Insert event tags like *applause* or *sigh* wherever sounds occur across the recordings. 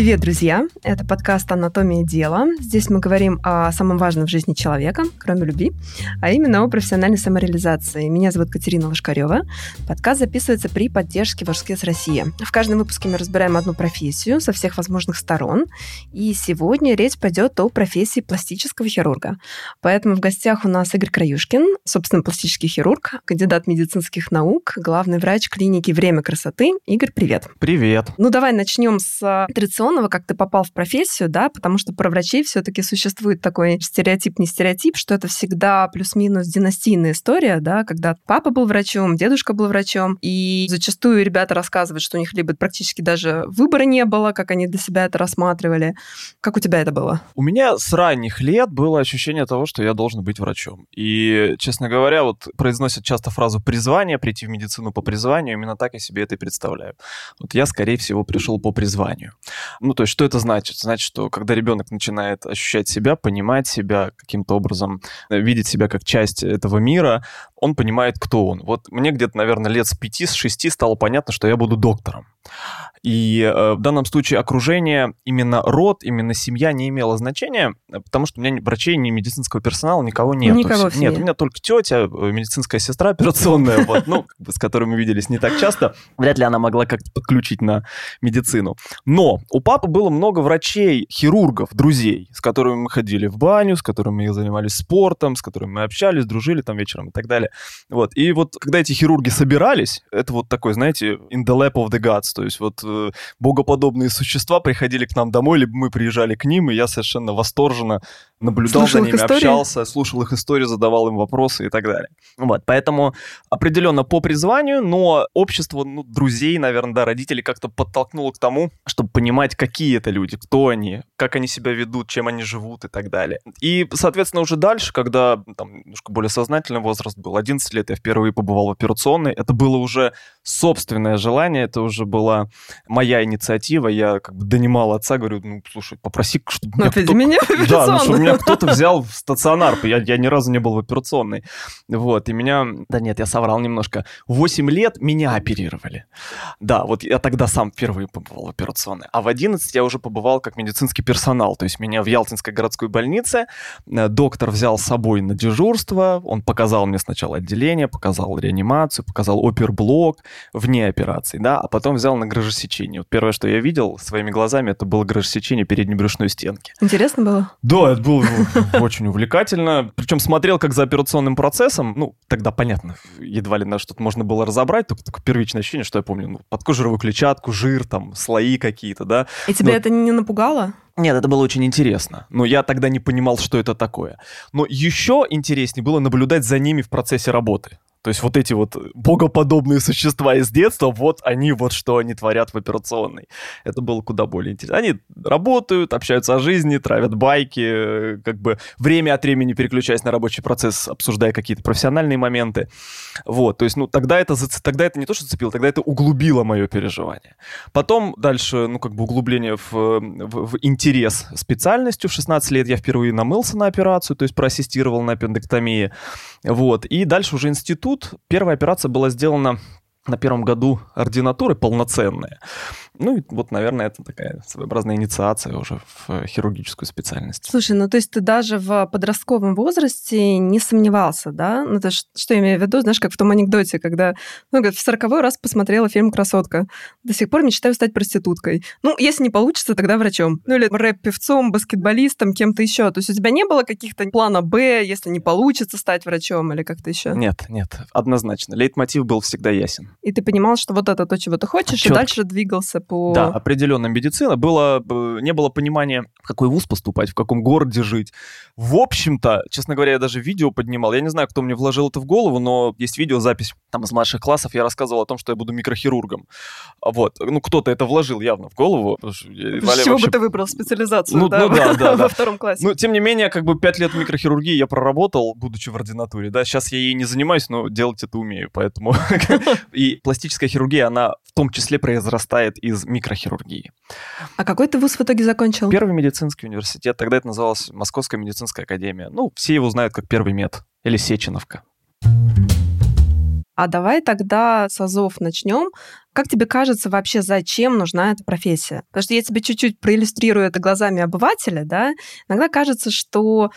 Привет, друзья! Это подкаст «Анатомия дела». Здесь мы говорим о самом важном в жизни человека, кроме любви, а именно о профессиональной самореализации. Меня зовут Катерина Лошкарева. Подкаст записывается при поддержке Ворскес России. В каждом выпуске мы разбираем одну профессию со всех возможных сторон. И сегодня речь пойдет о профессии пластического хирурга. Поэтому в гостях у нас Игорь Краюшкин, собственно, пластический хирург, кандидат медицинских наук, главный врач клиники «Время красоты». Игорь, привет! Привет! Ну, давай начнем с традиционного традиционного, как ты попал в профессию, да, потому что про врачей все-таки существует такой стереотип, не стереотип, что это всегда плюс-минус династийная история, да, когда папа был врачом, дедушка был врачом, и зачастую ребята рассказывают, что у них либо практически даже выбора не было, как они для себя это рассматривали. Как у тебя это было? У меня с ранних лет было ощущение того, что я должен быть врачом. И, честно говоря, вот произносят часто фразу «призвание», прийти в медицину по призванию, именно так я себе это и представляю. Вот я, скорее всего, пришел по призванию. Ну, то есть, что это значит? Значит, что когда ребенок начинает ощущать себя, понимать себя каким-то образом, э, видеть себя как часть этого мира, он понимает, кто он. Вот мне где-то, наверное, лет с пяти, с шести стало понятно, что я буду доктором. И э, в данном случае окружение, именно род, именно семья не имело значения, потому что у меня врачей, ни медицинского персонала, никого нет. Никого Нет, у меня только тетя, э, медицинская сестра операционная, *laughs* вот, ну, с которой мы виделись не так часто. Вряд ли она могла как-то подключить на медицину. Но у папы было много врачей, хирургов, друзей, с которыми мы ходили в баню, с которыми мы занимались спортом, с которыми мы общались, дружили там вечером и так далее. Вот. И вот когда эти хирурги собирались, это вот такой, знаете, in the lap of the gods, то есть вот э, богоподобные существа приходили к нам домой, либо мы приезжали к ним, и я совершенно восторженно наблюдал слушал за ними, общался, слушал их истории, задавал им вопросы и так далее. Вот, поэтому определенно по призванию, но общество, ну, друзей, наверное, да, родителей как-то подтолкнуло к тому, чтобы понимать, какие это люди, кто они, как они себя ведут, чем они живут и так далее. И, соответственно, уже дальше, когда там немножко более сознательный возраст был, 11 лет я впервые побывал в операционной, это было уже собственное желание, это уже была моя инициатива, я как бы донимал отца, говорю, ну, слушай, попроси, чтобы Ну, меня в *laughs* да, ну, чтобы операционную. Меня кто-то взял в стационар, я, я ни разу не был в операционной. Вот, и меня... Да нет, я соврал немножко. В 8 лет меня оперировали. Да, вот я тогда сам впервые побывал в операционной. А в 11 я уже побывал как медицинский персонал. То есть меня в Ялтинской городской больнице э, доктор взял с собой на дежурство. Он показал мне сначала отделение, показал реанимацию, показал оперблок вне операции, да, а потом взял на грыжесечение. Вот первое, что я видел своими глазами, это было грыжесечение передней брюшной стенки. Интересно было? Да, это было очень увлекательно. Причем смотрел как за операционным процессом. Ну, тогда понятно, едва ли на что-то можно было разобрать. Только такое первичное ощущение, что я помню, ну, подкожировую клетчатку, жир, там, слои какие-то, да. И тебя Ну, это не напугало? Нет, это было очень интересно. Но я тогда не понимал, что это такое. Но еще интереснее было наблюдать за ними в процессе работы. То есть вот эти вот богоподобные существа из детства, вот они, вот что они творят в операционной. Это было куда более интересно. Они работают, общаются о жизни, травят байки, э, как бы время от времени переключаясь на рабочий процесс, обсуждая какие-то профессиональные моменты. Вот, то есть, ну, тогда это, тогда это не то, что зацепило, тогда это углубило мое переживание. Потом дальше, ну, как бы углубление в, в- в интерес специальностью. В 16 лет я впервые намылся на операцию, то есть проассистировал на аппендэктомии. Вот. И дальше уже институт. Первая операция была сделана на первом году ординатуры полноценная. Ну и вот, наверное, это такая своеобразная инициация уже в хирургическую специальность. Слушай, ну то есть ты даже в подростковом возрасте не сомневался, да? Ну то ш- что я имею в виду, знаешь, как в том анекдоте, когда, ну, говорит, в сороковой раз посмотрела фильм «Красотка». До сих пор мечтаю стать проституткой. Ну, если не получится, тогда врачом. Ну или рэп-певцом, баскетболистом, кем-то еще. То есть у тебя не было каких-то плана «Б», если не получится стать врачом или как-то еще? Нет, нет, однозначно. Лейтмотив был всегда ясен. И ты понимал, что вот это то, чего ты хочешь, и Чётко. дальше двигался по... Да, определенно медицина. Было, не было понимания, в какой вуз поступать, в каком городе жить. В общем-то, честно говоря, я даже видео поднимал. Я не знаю, кто мне вложил это в голову, но есть видеозапись там из младших классов. Я рассказывал о том, что я буду микрохирургом. Вот. Ну, кто-то это вложил явно в голову. я С чего вообще бы ты выбрал специализацию, Ну, да, ну да, да, *laughs* да. во втором классе? Ну, тем не менее, как бы пять лет микрохирургии я проработал, будучи в ординатуре, да, сейчас я ей не занимаюсь, но делать это умею, поэтому... *laughs* *laughs* И пластическая хирургия, она в том числе произрастает из микрохирургии. А какой ты вуз в итоге закончил? Первый медицинский университет, тогда это называлось Московская медицинская академия. Ну, все его знают как Первый мед или Сеченовка. А давай тогда с азов начнем. Как тебе кажется вообще, зачем нужна эта профессия? Потому что я тебе чуть-чуть проиллюстрирую это глазами обывателя, да, иногда кажется, что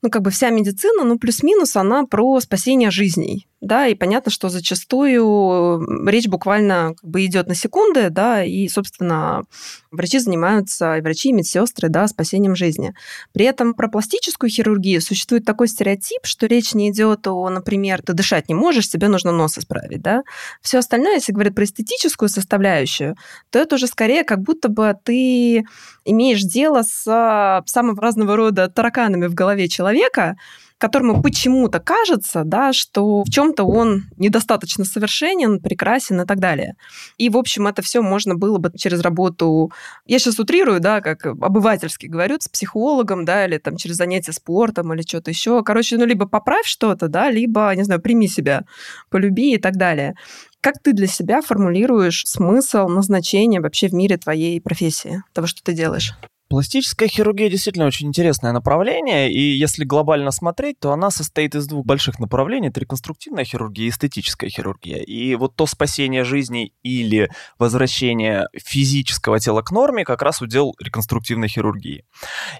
ну, как бы вся медицина, ну, плюс-минус, она про спасение жизней да, и понятно, что зачастую речь буквально как бы идет на секунды, да, и, собственно, врачи занимаются, и врачи, и медсестры, да, спасением жизни. При этом про пластическую хирургию существует такой стереотип, что речь не идет о, например, ты дышать не можешь, тебе нужно нос исправить, да. Все остальное, если говорить про эстетическую составляющую, то это уже скорее как будто бы ты имеешь дело с самого разного рода тараканами в голове человека, которому почему-то кажется, да, что в чем-то он недостаточно совершенен, прекрасен и так далее. И, в общем, это все можно было бы через работу, я сейчас утрирую, да, как обывательски говорю, с психологом, да, или там через занятия спортом или что-то еще. Короче, ну, либо поправь что-то, да, либо, не знаю, прими себя, полюби и так далее. Как ты для себя формулируешь смысл, назначение вообще в мире твоей профессии, того, что ты делаешь? Пластическая хирургия действительно очень интересное направление, и если глобально смотреть, то она состоит из двух больших направлений. Это реконструктивная хирургия и эстетическая хирургия. И вот то спасение жизни или возвращение физического тела к норме как раз удел реконструктивной хирургии.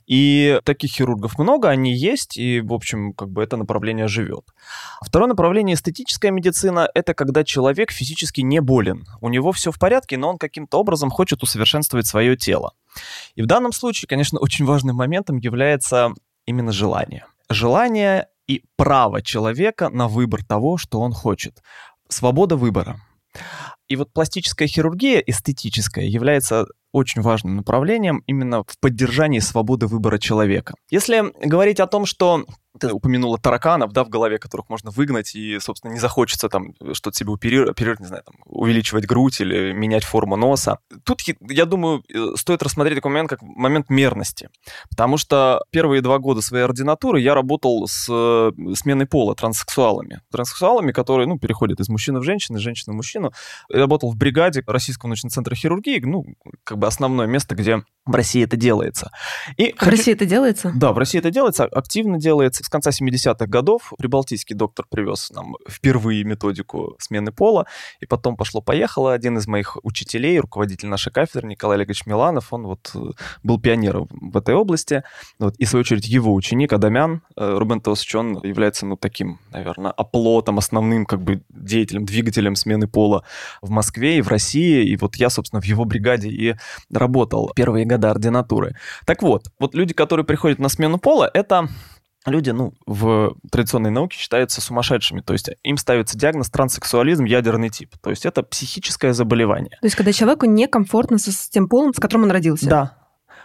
И таких хирургов много, они есть, и, в общем, как бы это направление живет. Второе направление эстетическая медицина – это когда человек физически не болен. У него все в порядке, но он каким-то образом хочет усовершенствовать свое тело. И в данном случае, конечно, *laughs* очень важным моментом является именно желание. Желание и право человека на выбор того, что он хочет. Свобода выбора. И вот пластическая хирургия эстетическая является очень важным направлением именно в поддержании свободы выбора человека. Если говорить о том, что ты упомянула тараканов, да, в голове, которых можно выгнать, и, собственно, не захочется там что-то себе оперировать, не знаю, там, увеличивать грудь или менять форму носа. Тут, я думаю, э, стоит рассмотреть такой момент, как момент мерности. Потому что первые два года своей ординатуры я работал с э, сменой пола, транссексуалами. Транссексуалами, которые, ну, переходят из мужчины в женщину, из женщины в мужчину. Я работал в бригаде Российского научного центра хирургии, ну, как бы основное место, где в России это делается. И в. России это делается? Да, в России это делается, активно делается. С конца 70-х годов прибалтийский доктор привез нам впервые методику смены пола, и потом пошло-поехало. Один из моих учителей, руководитель нашей кафедры, Николай Олегович Миланов, он вот э, был пионером в этой области. Вот, и, в свою очередь, его ученик Адамян э, Рубен Теосович, он является, ну, таким, наверное, оплотом, основным, как бы, деятелем, двигателем смены пола в Москве и в России. И вот я, собственно, в его бригаде и работал первые года ординатуры. Так вот, вот люди, которые приходят на смену пола, это люди, ну, в традиционной науке считаются сумасшедшими. То есть им ставится диагноз транссексуализм ядерный тип. То есть это психическое заболевание. То есть когда человеку некомфортно с тем полом, с которым он родился. Да,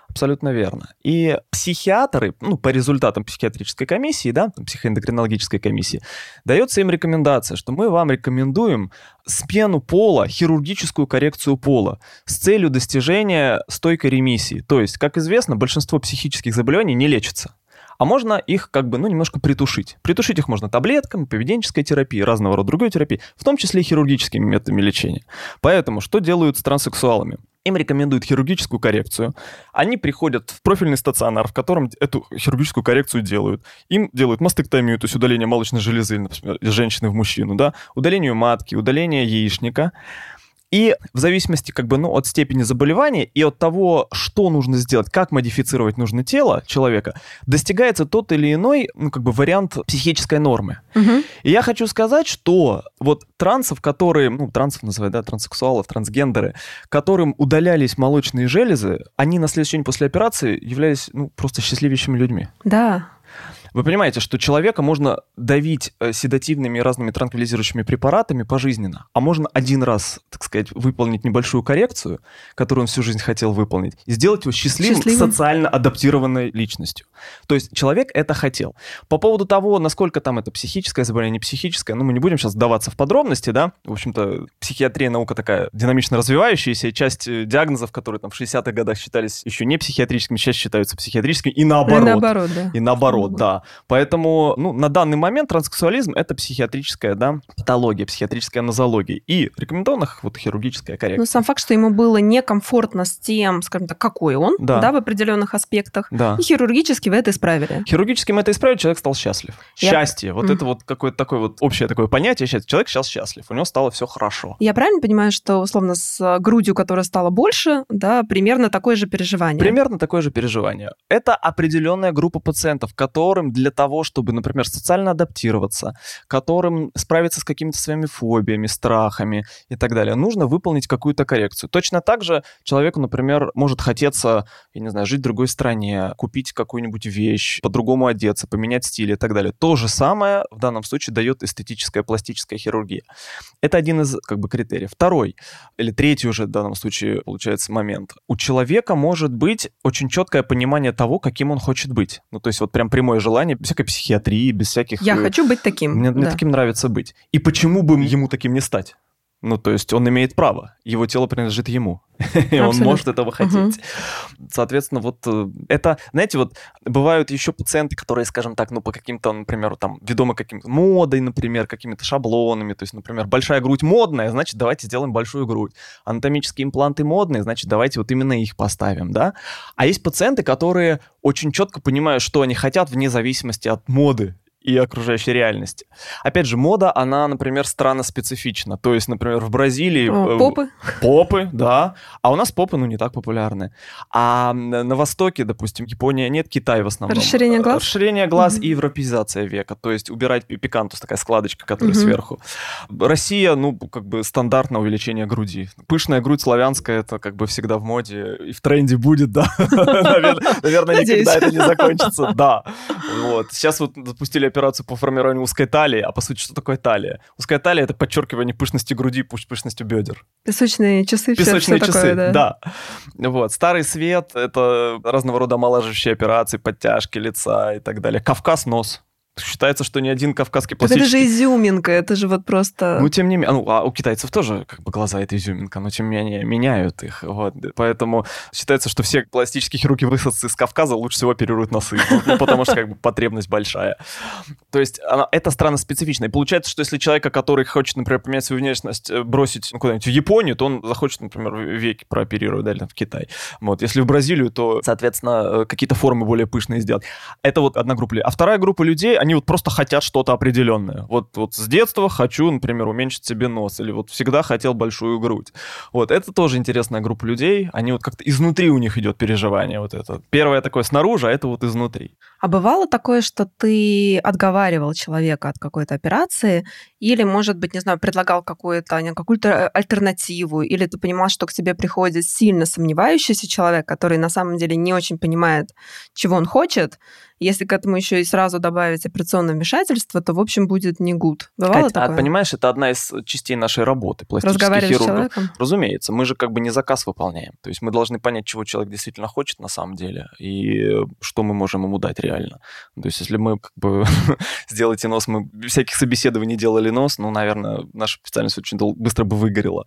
Абсолютно верно. И психиатры, ну, по результатам психиатрической комиссии, да, психоэндокринологической комиссии, дается им рекомендация, что мы вам рекомендуем смену пола, хирургическую коррекцию пола с целью достижения стойкой ремиссии. То есть, как известно, большинство психических заболеваний не лечится а можно их как бы, ну, немножко притушить. Притушить их можно таблетками, поведенческой терапией, разного рода другой терапией, в том числе и хирургическими методами лечения. Поэтому что делают с транссексуалами? Им рекомендуют хирургическую коррекцию. Они приходят в профильный стационар, в котором эту хирургическую коррекцию делают. Им делают мастектомию, то есть удаление молочной железы, например, женщины в мужчину, да, удаление матки, удаление яичника. И в зависимости как бы, ну, от степени заболевания и от того, что нужно сделать, как модифицировать нужно тело человека, достигается тот или иной, ну, как бы вариант психической нормы. Угу. И я хочу сказать, что вот трансов, которые, ну, трансов называют, да, транссексуалов, трансгендеры, которым удалялись молочные железы, они на следующий день после операции являлись, ну, просто счастливейшими людьми. Да. Вы понимаете, что человека можно давить э, седативными и разными транквилизирующими препаратами пожизненно, а можно один раз, так сказать, выполнить небольшую коррекцию, которую он всю жизнь хотел выполнить, и сделать его счастливым, счастливым. социально адаптированной личностью. То есть человек это хотел. По поводу того, насколько там это психическое заболевание, не психическое, ну, мы не будем сейчас вдаваться в подробности, да, в общем-то, психиатрия наука такая динамично развивающаяся, и часть э, диагнозов, которые там в 60-х годах считались еще не психиатрическими, сейчас считаются психиатрическими, и наоборот. И наоборот, да. И наоборот, да. Поэтому, ну, на данный момент транссексуализм — это психиатрическая, да, патология, психиатрическая нозология. И рекомендованных вот хирургическая коррекция. Ну, сам факт, что ему было некомфортно с тем, скажем так, какой он, да, да в определенных аспектах. Да. И хирургически вы это исправили. Хирургически мы это исправили, человек стал счастлив. Я... Счастье. Вот mm. это вот какое-то такое вот общее такое понятие. Человек сейчас счастлив, у него стало все хорошо. Я правильно понимаю, что, условно, с грудью, которая стала больше, да, примерно такое же переживание? Примерно такое же переживание. Это определенная группа пациентов, которым для того, чтобы, например, социально адаптироваться, которым справиться с какими-то своими фобиями, страхами и так далее, нужно выполнить какую-то коррекцию. Точно так же человеку, например, может хотеться, я не знаю, жить в другой стране, купить какую-нибудь вещь, по-другому одеться, поменять стиль и так далее. То же самое в данном случае дает эстетическая пластическая хирургия. Это один из как бы критериев. Второй или третий уже в данном случае получается момент. У человека может быть очень четкое понимание того, каким он хочет быть. Ну, то есть вот прям прямое желание, без всякой психиатрии, без всяких... Я э, хочу быть таким. Мне, да. мне таким нравится быть. И почему бы ему таким не стать? Ну, то есть он имеет право, его тело принадлежит ему, *laughs* и он может этого хотеть. Соответственно, вот э, это, знаете, вот бывают еще пациенты, которые, скажем так, ну, по каким-то, например, там, ведомы каким-то модой, например, какими-то шаблонами, то есть, например, большая грудь модная, значит, давайте сделаем большую грудь. Анатомические импланты модные, значит, давайте вот именно их поставим, да? А есть пациенты, которые очень четко понимают, что они хотят вне зависимости от моды и окружающей реальности. Опять же, мода, она, например, странно специфична. То есть, например, в Бразилии... О, э, попы. Попы, да. А у нас попы, ну, не так популярны. А на Востоке, допустим, Япония нет, Китай в основном. Расширение глаз? Расширение глаз mm-hmm. и европеизация века. То есть убирать пикантус, такая складочка, которая mm-hmm. сверху. Россия, ну, как бы стандартное увеличение груди. Пышная грудь славянская, это как бы всегда в моде и в тренде будет, да. *laughs* Наверное, никогда это не закончится. Да. Вот. Сейчас вот запустили операцию по формированию узкой талии, а по сути, что такое талия? Узкая талия — это подчеркивание пышности груди, пышностью бедер. Песочные часы, Песочные все, часы, такое, да. да. Вот. Старый свет — это разного рода омолаживающие операции, подтяжки лица и так далее. Кавказ — нос. Считается, что ни один кавказский пластический... это же изюминка, это же вот просто... Ну, тем не менее... Ну, а у китайцев тоже как бы глаза — это изюминка, но тем не менее меняют их. Вот. Поэтому считается, что все пластические хирурги высадцы из Кавказа лучше всего оперируют носы, ну, потому что как бы потребность большая. То есть она, это страна специфичная. И получается, что если человека, который хочет, например, поменять свою внешность, э, бросить ну, куда-нибудь в Японию, то он захочет, например, веки прооперировать, да, или в Китай. Вот. Если в Бразилию, то, соответственно, э, какие-то формы более пышные сделать. Это вот одна группа людей. А вторая группа людей, они вот просто хотят что-то определенное. Вот, вот с детства хочу, например, уменьшить себе нос, или вот всегда хотел большую грудь. Вот, это тоже интересная группа людей, они вот как-то изнутри у них идет переживание вот это. Первое такое снаружи, а это вот изнутри. А бывало такое, что ты отговаривал человека от какой-то операции, или, может быть, не знаю, предлагал какую-то какую-то э, альтернативу, или ты понимал, что к тебе приходит сильно сомневающийся человек, который на самом деле не очень понимает, чего он хочет, если к этому еще и сразу добавить операционное вмешательство, то, в общем, будет не гуд. Бывало Кать, а такое? А, понимаешь, это одна из частей нашей работы, пластических хирургов. с человеком? Разумеется, мы же как бы не заказ выполняем. То есть мы должны понять, чего человек действительно хочет на самом деле, и что мы можем ему дать реально. То есть если мы как бы *laughs* сделайте нос, мы всяких собеседований делали нос, ну, наверное, наша специальность очень быстро бы выгорела.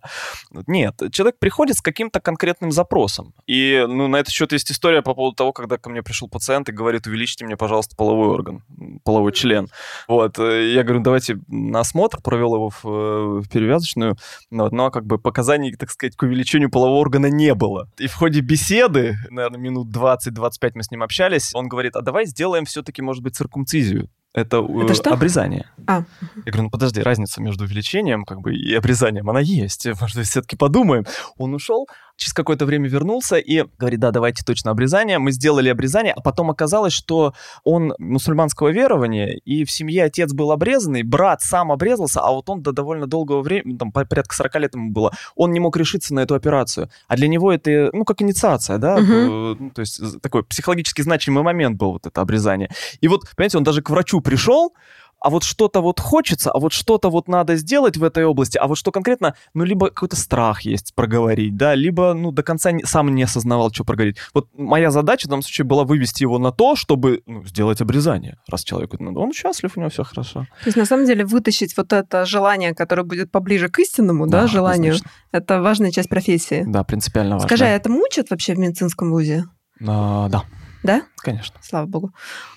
Нет, человек приходит с каким-то конкретным запросом. И ну, на этот счет есть история по поводу того, когда ко мне пришел пациент и говорит, увеличьте мне, пожалуйста, половой орган, половой член. Вот, э, я говорю, давайте на осмотр, провел его в, э, в перевязочную, вот, но как бы показаний, так сказать, к увеличению полового органа не было. И в ходе беседы, наверное, минут 20-25 мы с ним общались, он говорит, а давай сделаем все-таки, может быть, циркумцизию. Это, э, это что? обрезание. А. Я говорю, ну подожди, разница между увеличением как бы, и обрезанием, она есть. *laughs* Может, все-таки подумаем. Он ушел, через какое-то время вернулся и говорит, да, давайте точно обрезание. Мы сделали обрезание, а потом оказалось, что он мусульманского верования, и в семье отец был обрезанный, брат сам обрезался, а вот он до довольно долгого времени, там порядка 40 лет ему было, он не мог решиться на эту операцию. А для него это, ну, как инициация, да, угу. ну, то есть такой психологически значимый момент был вот это обрезание. И вот, понимаете, он даже к врачу пришел, а вот что-то вот хочется, а вот что-то вот надо сделать в этой области, а вот что конкретно, ну, либо какой-то страх есть проговорить, да, либо, ну, до конца не, сам не осознавал, что проговорить. Вот моя задача в данном случае была вывести его на то, чтобы, ну, сделать обрезание, раз человек, ну, он счастлив, у него все хорошо. То есть, на самом деле, вытащить вот это желание, которое будет поближе к истинному, да, да желанию, однозначно. это важная часть профессии. Да, принципиально важно. Скажи, а это мучат вообще в медицинском вузе? А, да. Да? Конечно. Слава богу.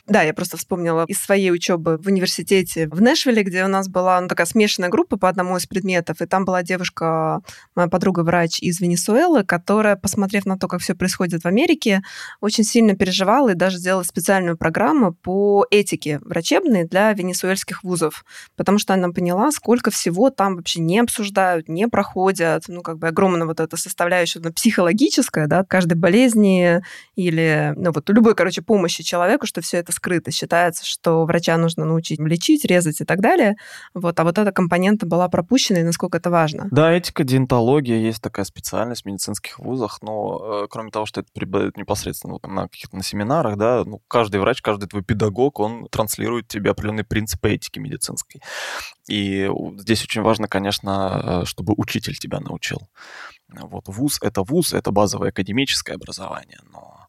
Да, я просто вспомнила из своей учебы в университете в Нэшвилле, где у нас была ну, такая смешанная группа по одному из предметов, и там была девушка, моя подруга-врач из Венесуэлы, которая, посмотрев на то, как все происходит в Америке, очень сильно переживала и даже сделала специальную программу по этике врачебной для венесуэльских вузов, потому что она поняла, сколько всего там вообще не обсуждают, не проходят, ну, как бы огромная вот эта составляющая ну, психологическая, да, каждой болезни или, ну, вот любой, короче, помощи человеку, что все это скрыто. Считается, что врача нужно научить лечить, резать и так далее. Вот, а вот эта компонента была пропущена, и насколько это важно. Да, этика, диентология, есть такая специальность в медицинских вузах, но э, кроме того, что это преподают непосредственно вот, на каких-то на семинарах, да, ну, каждый врач, каждый твой педагог, он транслирует тебе определенные принципы этики медицинской. И здесь очень важно, конечно, э, чтобы учитель тебя научил. Вот вуз — это вуз, это базовое академическое образование, но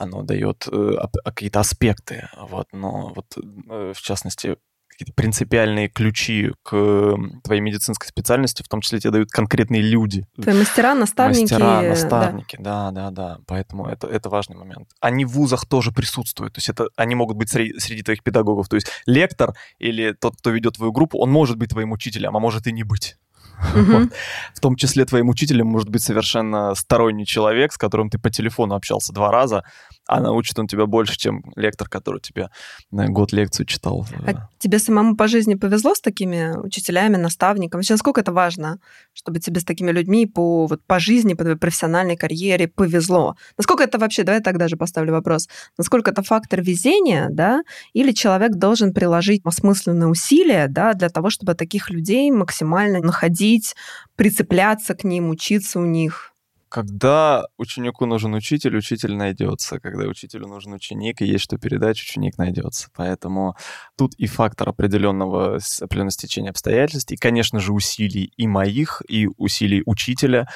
оно дает э, какие-то аспекты, вот, но вот э, в частности какие-то принципиальные ключи к твоей медицинской специальности, в том числе тебе дают конкретные люди. Твои мастера, наставники. Мастера, наставники, да, да, да. да. Поэтому это, это важный момент. Они в вузах тоже присутствуют, то есть это, они могут быть среди, среди твоих педагогов. То есть лектор или тот, кто ведет твою группу, он может быть твоим учителем, а может и не быть. В том числе твоим учителем может быть совершенно сторонний человек, с которым ты по телефону общался два раза, а научит он тебя больше, чем лектор, который тебе на год лекцию читал. А тебе самому по жизни повезло с такими учителями, наставниками? Вообще, насколько это важно, чтобы тебе с такими людьми по, вот, по жизни, по твоей профессиональной карьере повезло? Насколько это вообще, давай так даже поставлю вопрос, насколько это фактор везения, да, или человек должен приложить осмысленные усилия, да, для того, чтобы таких людей максимально находить, прицепляться к ним, учиться у них? Когда ученику нужен учитель, учитель найдется. Когда учителю нужен ученик, и есть что передать, ученик найдется. Поэтому тут и фактор определенного, определенного стечения обстоятельств, и, конечно же, усилий и моих, и усилий учителя.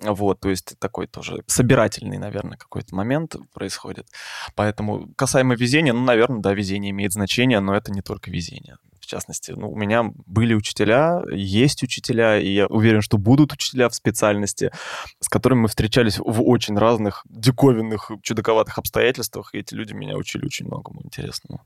Вот, то есть такой тоже собирательный, наверное, какой-то момент происходит. Поэтому касаемо везения, ну, наверное, да, везение имеет значение, но это не только везение частности. Ну, у меня были учителя, есть учителя, и я уверен, что будут учителя в специальности, с которыми мы встречались в очень разных диковинных, чудаковатых обстоятельствах, и эти люди меня учили очень многому интересному.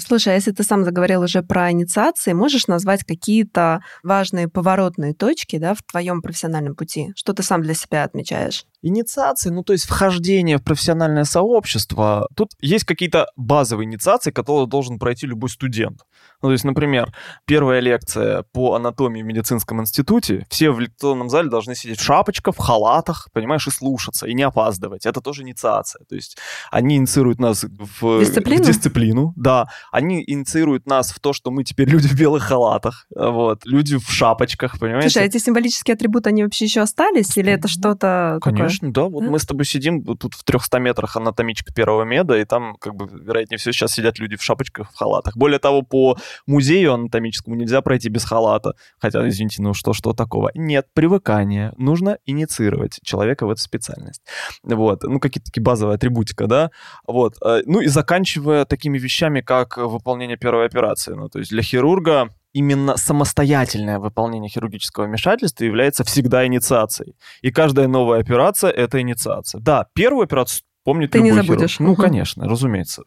Слушай, а если ты сам заговорил уже про инициации, можешь назвать какие-то важные поворотные точки да, в твоем профессиональном пути? Что ты сам для себя отмечаешь? Инициации, ну то есть вхождение в профессиональное сообщество, тут есть какие-то базовые инициации, которые должен пройти любой студент. Ну то есть, например, первая лекция по анатомии в медицинском институте, все в лекционном зале должны сидеть в шапочках, в халатах, понимаешь, и слушаться, и не опаздывать. Это тоже инициация. То есть они инициируют нас в дисциплину, в дисциплину да. Они инициируют нас в то, что мы теперь люди в белых халатах, вот, люди в шапочках, понимаете? Слушай, а эти символические атрибуты, они вообще еще остались, или это что-то Конечно, Конечно, да. Вот да? мы с тобой сидим тут в 300 метрах анатомичка первого меда, и там, как бы, вероятнее всего, сейчас сидят люди в шапочках, в халатах. Более того, по музею анатомическому нельзя пройти без халата. Хотя, извините, ну что, что такого? Нет, привыкание. Нужно инициировать человека в эту специальность. Вот. Ну, какие-то такие базовые атрибутика, да? Вот. Э, ну, и заканчивая такими вещами, как выполнение первой операции. Ну, то есть для хирурга именно самостоятельное выполнение хирургического вмешательства является всегда инициацией. И каждая новая операция — это инициация. Да, первую операцию помнит Ты любой не забудешь. Хирург. Ну, конечно, разумеется.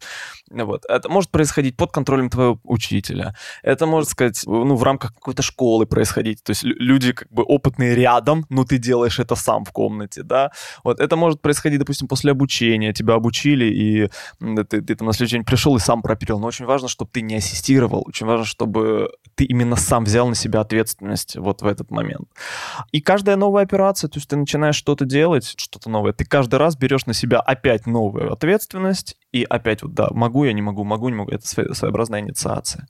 Вот. Это может происходить под контролем твоего учителя. Это может сказать, ну, в рамках какой-то школы происходить. То есть люди как бы опытные рядом, но ты делаешь это сам в комнате, да. Вот. Это может происходить, допустим, после обучения. Тебя обучили, и ты, ты там на следующий день пришел и сам пропилил. Но очень важно, чтобы ты не ассистировал. Очень важно, чтобы ты именно сам взял на себя ответственность вот в этот момент. И каждая новая операция, то есть ты начинаешь что-то делать, что-то новое, ты каждый раз берешь на себя опять новую ответственность, и опять вот, да, могу я, не могу, могу, не могу. Это своеобразная инициация.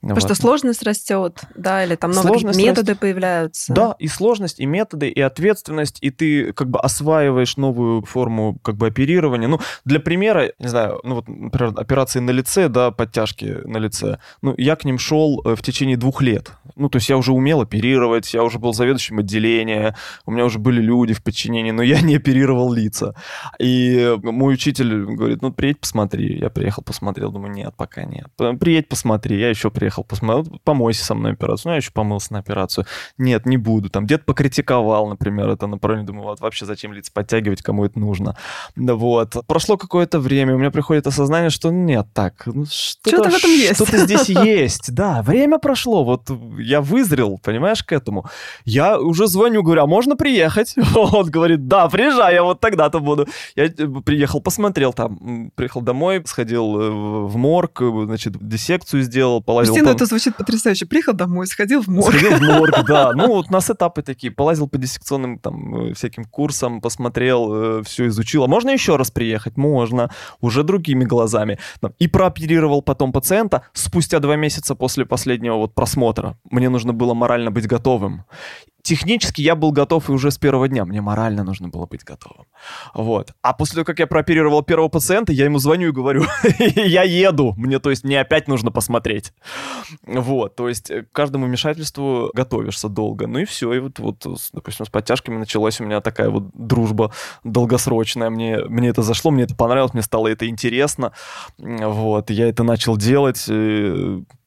Потому вот. что сложность растет, да, или там новые методы растет. появляются. Да, и сложность, и методы, и ответственность, и ты как бы осваиваешь новую форму как бы оперирования. Ну, для примера, не знаю, ну вот, например, операции на лице, да, подтяжки на лице. Ну, я к ним шел э, в течение двух лет. Ну, то есть я уже умел оперировать, я уже был заведующим отделения, у меня уже были люди в подчинении, но я не оперировал лица. И мой учитель говорит, ну, при приедь, посмотри. Я приехал, посмотрел, думаю, нет, пока нет. Приедь, посмотри. Я еще приехал, посмотрел, помойся со мной операцию. Ну, я еще помылся на операцию. Нет, не буду. Там где-то покритиковал, например, это направление. Думаю, вот вообще зачем лиц подтягивать, кому это нужно. Вот. Прошло какое-то время, у меня приходит осознание, что нет, так, ну, что-то, что-то в этом есть. Что-то здесь *laughs* есть. Да, время прошло. Вот я вызрел, понимаешь, к этому. Я уже звоню, говорю, а можно приехать? *laughs* Он говорит, да, приезжай, я вот тогда-то буду. Я э, приехал, посмотрел там, приехал домой, сходил э, в морг, э, значит, диссекцию сделал, полазил... Кристина, по... это звучит потрясающе. Приехал домой, сходил в морг. Сходил в морг, *laughs* да. Ну, вот у нас этапы такие. Полазил по диссекционным там всяким курсам, посмотрел, все изучил. А можно еще раз приехать? Можно. Уже другими глазами. И прооперировал потом пациента спустя два месяца после последнего вот просмотра. Мне нужно было морально быть готовым технически я был готов и уже с первого дня. Мне морально нужно было быть готовым. Вот. А после того, как я прооперировал первого пациента, я ему звоню и говорю, *laughs* я еду. Мне, то есть, мне опять нужно посмотреть. Вот. То есть, к каждому вмешательству готовишься долго. Ну и все. И вот, вот допустим, с подтяжками началась у меня такая вот дружба долгосрочная. Мне, мне это зашло, мне это понравилось, мне стало это интересно. Вот. Я это начал делать.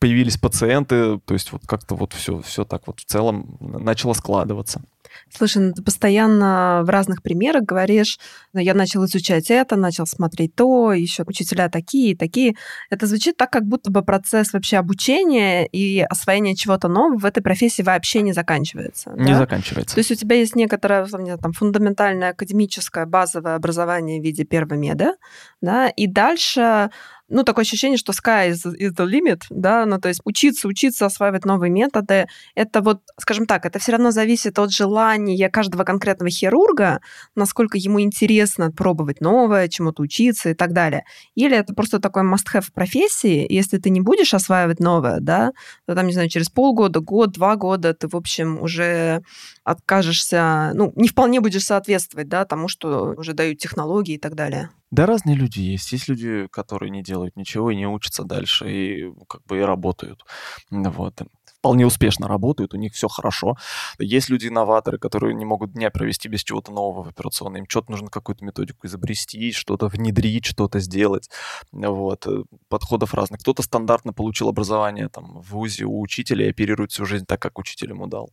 Появились пациенты. То есть, вот как-то вот все, все так вот в целом начало складываться. Слушай, ну ты постоянно в разных примерах говоришь, «Ну, я начал изучать это, начал смотреть то, еще учителя такие, такие. Это звучит так, как будто бы процесс вообще обучения и освоения чего-то нового в этой профессии вообще не заканчивается. Не да? заканчивается. То есть у тебя есть некоторое там, фундаментальное академическое базовое образование в виде первого меда, да, и дальше ну, такое ощущение, что sky is, is the limit, да, ну, то есть учиться, учиться, осваивать новые методы, это вот, скажем так, это все равно зависит от желания каждого конкретного хирурга, насколько ему интересно пробовать новое, чему-то учиться и так далее. Или это просто такой must-have профессии, если ты не будешь осваивать новое, да, то там, не знаю, через полгода, год, два года ты, в общем, уже откажешься, ну, не вполне будешь соответствовать, да, тому, что уже дают технологии и так далее. Да, разные люди есть. Есть люди, которые не делают ничего и не учатся дальше, и как бы и работают. Вот вполне успешно работают, у них все хорошо. Есть люди-инноваторы, которые не могут дня провести без чего-то нового в операционной. Им что-то нужно какую-то методику изобрести, что-то внедрить, что-то сделать. Вот. Э, подходов разных. Кто-то стандартно получил образование там, в ВУЗе у учителя и оперирует всю жизнь так, как учитель ему дал.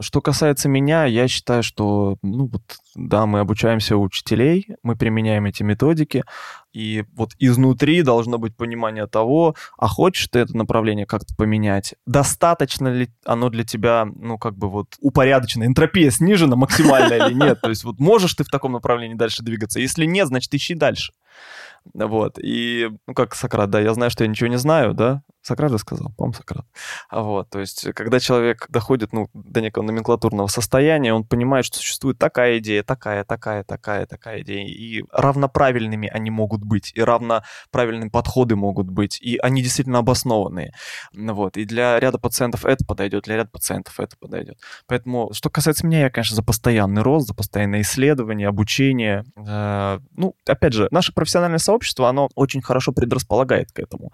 Что касается меня, я считаю, что ну, вот, да, мы обучаемся у учителей, мы применяем эти методики, и вот изнутри должно быть понимание того, а хочешь ты это направление как-то поменять? Достаточно ли оно для тебя, ну, как бы вот упорядочено, энтропия снижена максимально или нет? То есть вот можешь ты в таком направлении дальше двигаться? Если нет, значит, ищи дальше. Вот, и, ну, как Сократ, да, я знаю, что я ничего не знаю, да, Сократ же сказал, по-моему, Сократ. Вот, то есть, когда человек доходит, ну, до некого номенклатурного состояния, он понимает, что существует такая идея, такая, такая, такая, такая идея, и равноправильными они могут быть, и равноправильные подходы могут быть, и они действительно обоснованные. Вот, и для ряда пациентов это подойдет, для ряда пациентов это подойдет. Поэтому, что касается меня, я, конечно, за постоянный рост, за постоянное исследование, обучение. Э, ну, опять же, наше профессиональное сообщество, оно очень хорошо предрасполагает к этому.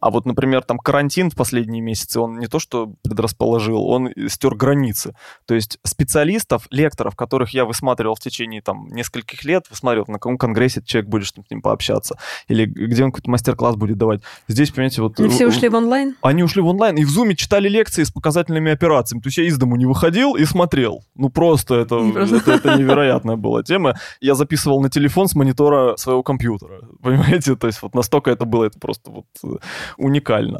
А вот, например, там карантин в последние месяцы, он не то что предрасположил, он стер границы. То есть специалистов, лекторов, которых я высматривал в течение там нескольких лет, высматривал, на каком конгрессе человек будет с ним пообщаться, или где он какой-то мастер-класс будет давать. Здесь, понимаете, вот... И все ушли в онлайн? Они ушли в онлайн, и в Зуме читали лекции с показательными операциями. То есть я из дому не выходил и смотрел. Ну просто это, это, это невероятная была тема. Я записывал на телефон с монитора своего компьютера. *laughs* Понимаете? То есть вот настолько это было это просто вот э, уникально.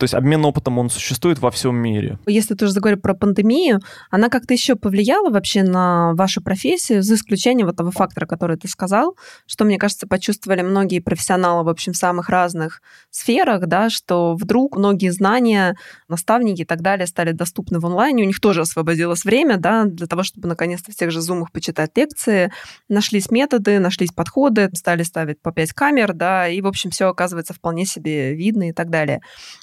То есть обмен опытом, он существует во всем мире. Если ты уже заговорил про пандемию, она как-то еще повлияла вообще на вашу профессию, за исключением вот того фактора, который ты сказал, что, мне кажется, почувствовали многие профессионалы, в общем, в самых разных сферах, да, что вдруг многие знания, наставники и так далее стали доступны в онлайне, у них тоже освободилось время, да, для того, чтобы наконец-то в тех же зумах почитать лекции, нашлись методы, нашлись подходы, стали ставить по пять камер, да, и, в общем, все оказывается вполне себе видно и так далее.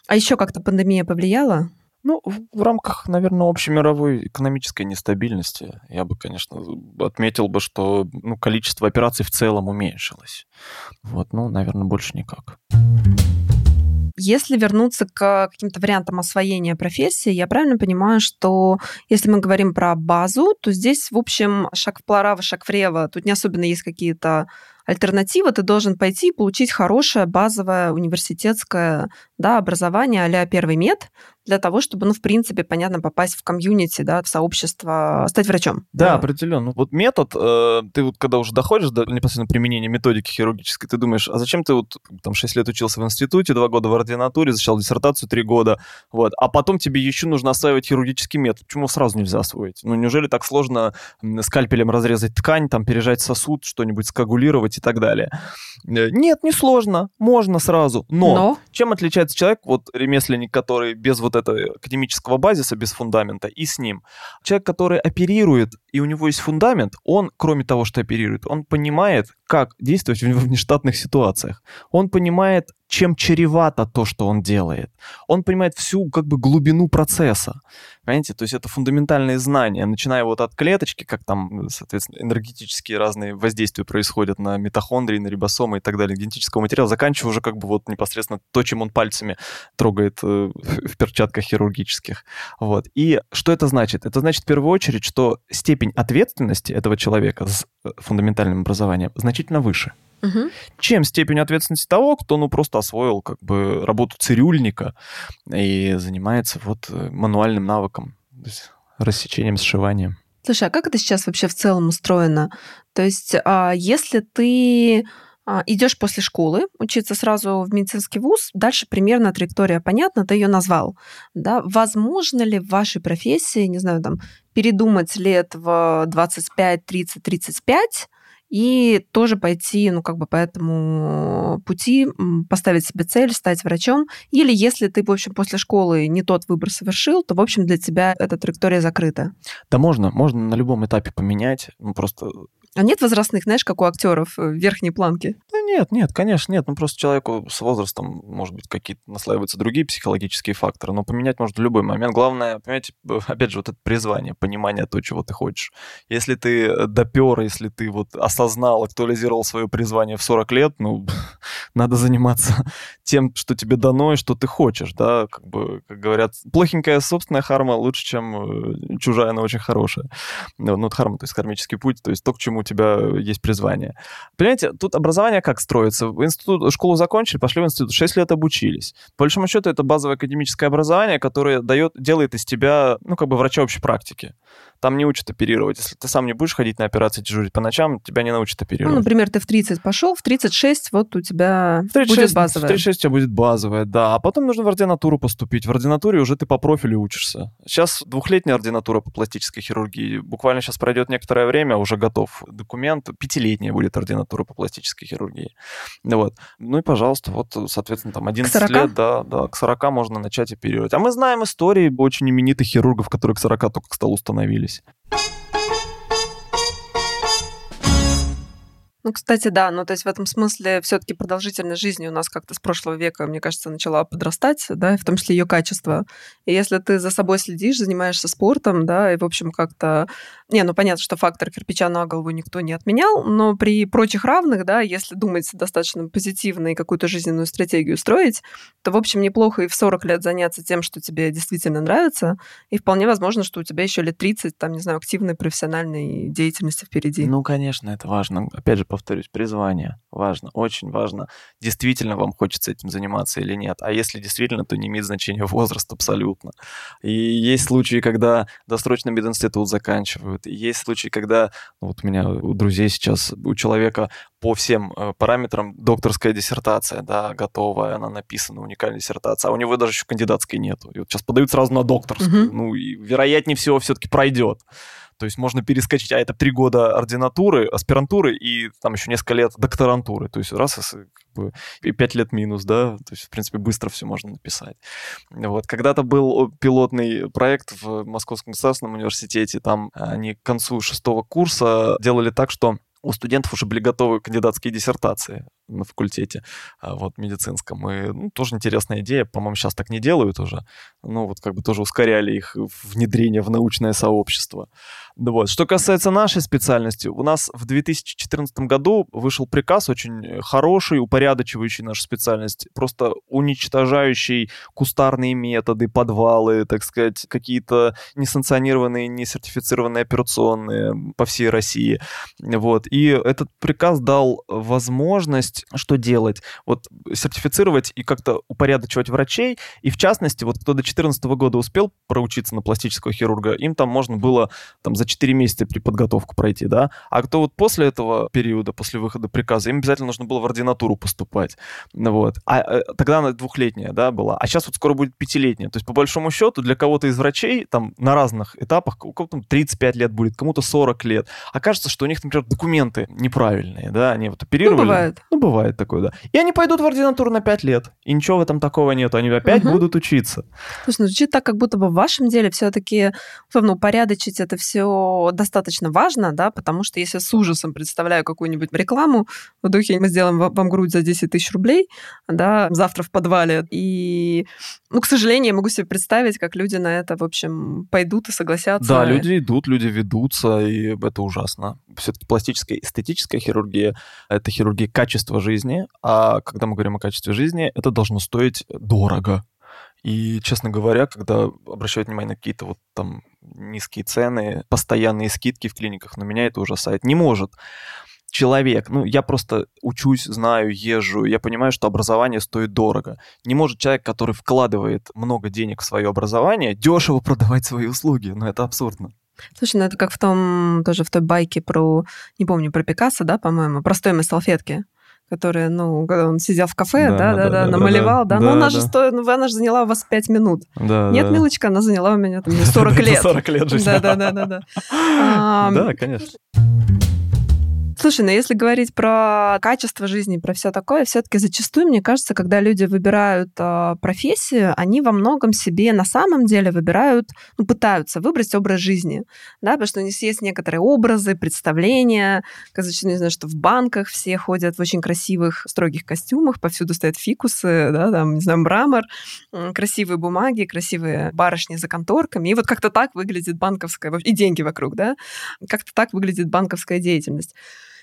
А еще как-то пандемия повлияла? Ну, в, рамках, наверное, общемировой экономической нестабильности я бы, конечно, отметил бы, что ну, количество операций в целом уменьшилось. Вот, ну, наверное, больше никак. Если вернуться к каким-то вариантам освоения профессии, я правильно понимаю, что если мы говорим про базу, то здесь, в общем, шаг вправо, шаг влево, тут не особенно есть какие-то альтернатива, ты должен пойти и получить хорошее базовое университетское да, образование а первый мед, для того, чтобы, ну, в принципе, понятно, попасть в комьюнити, да, в сообщество, стать врачом. Да, да. определенно. Вот метод, э, ты вот когда уже доходишь до непосредственно применения методики хирургической, ты думаешь, а зачем ты вот там 6 лет учился в институте, 2 года в ординатуре, защищал диссертацию 3 года, вот, а потом тебе еще нужно осваивать хирургический метод. Почему сразу нельзя освоить? Ну, неужели так сложно скальпелем разрезать ткань, там, пережать сосуд, что-нибудь скоагулировать и так далее? Э, нет, не сложно, можно сразу, но, но? чем отличается человек, вот ремесленник, который без вот этого академического базиса, без фундамента, и с ним. Человек, который оперирует, и у него есть фундамент, он, кроме того, что оперирует, он понимает, как действовать в внештатных ситуациях. Он понимает, чем чревато то, что он делает. Он понимает всю как бы глубину процесса. Понимаете? То есть это фундаментальные знания, начиная вот от клеточки, как там, соответственно, энергетические разные воздействия происходят на митохондрии, на рибосомы и так далее, генетического материала, заканчивая уже как бы вот непосредственно то, чем он пальцами трогает э, в перчатках хирургических. Вот. И что это значит? Это значит в первую очередь, что степень ответственности этого человека фундаментальным образованием значительно выше угу. чем степень ответственности того, кто ну просто освоил как бы работу цирюльника и занимается вот э, мануальным навыком, то есть рассечением, сшиванием. Слушай, а как это сейчас вообще в целом устроено? То есть, а, если ты идешь после школы учиться сразу в медицинский вуз, дальше примерно траектория понятна, ты ее назвал. Да? Возможно ли в вашей профессии, не знаю, там, передумать лет в 25, 30, 35, и тоже пойти, ну, как бы по этому пути, поставить себе цель, стать врачом. Или если ты, в общем, после школы не тот выбор совершил, то, в общем, для тебя эта траектория закрыта. Да можно, можно на любом этапе поменять. Ну, просто а нет возрастных, знаешь, как у актеров э, верхней планки? Да нет, нет, конечно, нет. Ну просто человеку с возрастом, может быть, какие-то наслаиваются другие психологические факторы, но поменять можно в любой момент. Главное, понимаете, *laughs* опять же, вот это призвание, понимание того, чего ты хочешь. Если ты э, допер, если ты вот осознал, актуализировал свое призвание в 40 лет, ну, *laughs* надо заниматься *laughs* тем, что тебе дано и что ты хочешь, да, как бы, как говорят, плохенькая собственная харма лучше, чем э, чужая, но очень хорошая. Ну, ну харма, то есть кармический путь, то есть то, к чему тебя есть призвание. Понимаете, тут образование как строится? В институт, школу закончили, пошли в институт, 6 лет обучились. По большому счету, это базовое академическое образование, которое дает, делает из тебя, ну, как бы врача общей практики там не учат оперировать. Если ты сам не будешь ходить на операции дежурить по ночам, тебя не научат оперировать. Ну, например, ты в 30 пошел, в 36 вот у тебя в 36, будет базовая. В 36 у тебя будет базовая, да. А потом нужно в ординатуру поступить. В ординатуре уже ты по профилю учишься. Сейчас двухлетняя ординатура по пластической хирургии. Буквально сейчас пройдет некоторое время, уже готов документ. Пятилетняя будет ординатура по пластической хирургии. Вот. Ну и, пожалуйста, вот, соответственно, там 11 лет, да, да, к 40 можно начать оперировать. А мы знаем истории очень именитых хирургов, которые к 40 только к столу становились Ну, кстати, да, ну, то есть в этом смысле все-таки продолжительность жизни у нас как-то с прошлого века, мне кажется, начала подрастать, да, в том числе ее качество. И если ты за собой следишь, занимаешься спортом, да, и, в общем, как-то... Не, ну, понятно, что фактор кирпича на голову никто не отменял, но при прочих равных, да, если думать достаточно позитивно и какую-то жизненную стратегию строить, то, в общем, неплохо и в 40 лет заняться тем, что тебе действительно нравится, и вполне возможно, что у тебя еще лет 30, там, не знаю, активной профессиональной деятельности впереди. Ну, конечно, это важно. Опять же, повторюсь, призвание важно, очень важно, действительно вам хочется этим заниматься или нет. А если действительно, то не имеет значения *laughs* возраст абсолютно. И есть случаи, когда досрочно мединститут заканчивают. И есть случаи, когда, ну, вот у меня у друзей сейчас, у человека по всем э, параметрам докторская диссертация, да, готовая, она написана, уникальная диссертация, а у него даже еще кандидатской нету. И вот сейчас подают сразу на докторскую. Угу. Ну, и вероятнее всего все-таки пройдет. То есть можно перескочить, а это три года ординатуры, аспирантуры и там еще несколько лет докторантуры. То есть раз как бы, и пять лет минус, да, то есть, в принципе, быстро все можно написать. Вот. Когда-то был пилотный проект в Московском государственном университете, там они к концу шестого курса делали так, что у студентов уже были готовы кандидатские диссертации на факультете а, вот, медицинском. И ну, тоже интересная идея. По-моему, сейчас так не делают уже. Ну, вот как бы тоже ускоряли их внедрение в научное сообщество. Вот. Что касается нашей специальности, у нас в 2014 году вышел приказ очень хороший, упорядочивающий нашу специальность, просто уничтожающий кустарные методы, подвалы, так сказать, какие-то несанкционированные, несертифицированные операционные по всей России. Вот. И этот приказ дал возможность что делать? Вот сертифицировать и как-то упорядочивать врачей, и в частности, вот кто до 2014 года успел проучиться на пластического хирурга, им там можно было там за 4 месяца при подготовку пройти, да, а кто вот после этого периода, после выхода приказа, им обязательно нужно было в ординатуру поступать, вот. А э, тогда она двухлетняя, да, была, а сейчас вот скоро будет пятилетняя, то есть по большому счету для кого-то из врачей там на разных этапах, у кого-то 35 лет будет, кому-то 40 лет, окажется, что у них, например, документы неправильные, да, они вот оперировали. Ну, бывает. Ну, бывает такое, да. И они пойдут в ординатуру на 5 лет, и ничего в этом такого нет, они опять угу. будут учиться. Слушай, ну, звучит так, как будто бы в вашем деле все-таки, условно, упорядочить это все достаточно важно, да, потому что если с ужасом представляю какую-нибудь рекламу в духе «мы сделаем вам грудь за 10 тысяч рублей», да, завтра в подвале, и, ну, к сожалению, я могу себе представить, как люди на это, в общем, пойдут и согласятся. Да, люди идут, люди ведутся, и это ужасно. Все-таки пластическая эстетическая хирургия — это хирургия качества жизни, а когда мы говорим о качестве жизни, это должно стоить дорого. И, честно говоря, когда обращают внимание на какие-то вот там низкие цены, постоянные скидки в клиниках, но меня это ужасает. Не может человек, ну, я просто учусь, знаю, езжу, я понимаю, что образование стоит дорого. Не может человек, который вкладывает много денег в свое образование, дешево продавать свои услуги. Ну, это абсурдно. Слушай, ну это как в том, тоже в той байке про, не помню, про Пикассо, да, по-моему, про стоимость салфетки которая, ну, когда он сидел в кафе, да, да, да, да, да намалевал, да, да, ну, она же стоит, ну, она же заняла у вас 5 минут. Да, Нет, милочка, она заняла у меня там *laughs* 40 лет. 40 лет *laughs* жизни. Да, да, да, да, да. *laughs* Да, конечно. Слушай, но если говорить про качество жизни, про все такое, все-таки зачастую, мне кажется, когда люди выбирают э, профессию, они во многом себе на самом деле выбирают, ну, пытаются выбрать образ жизни, да, потому что у них есть некоторые образы, представления, казачно, не знаю, что в банках все ходят в очень красивых, строгих костюмах, повсюду стоят фикусы, да, там, не знаю, мрамор, красивые бумаги, красивые барышни за конторками, и вот как-то так выглядит банковская, и деньги вокруг, да, как-то так выглядит банковская деятельность.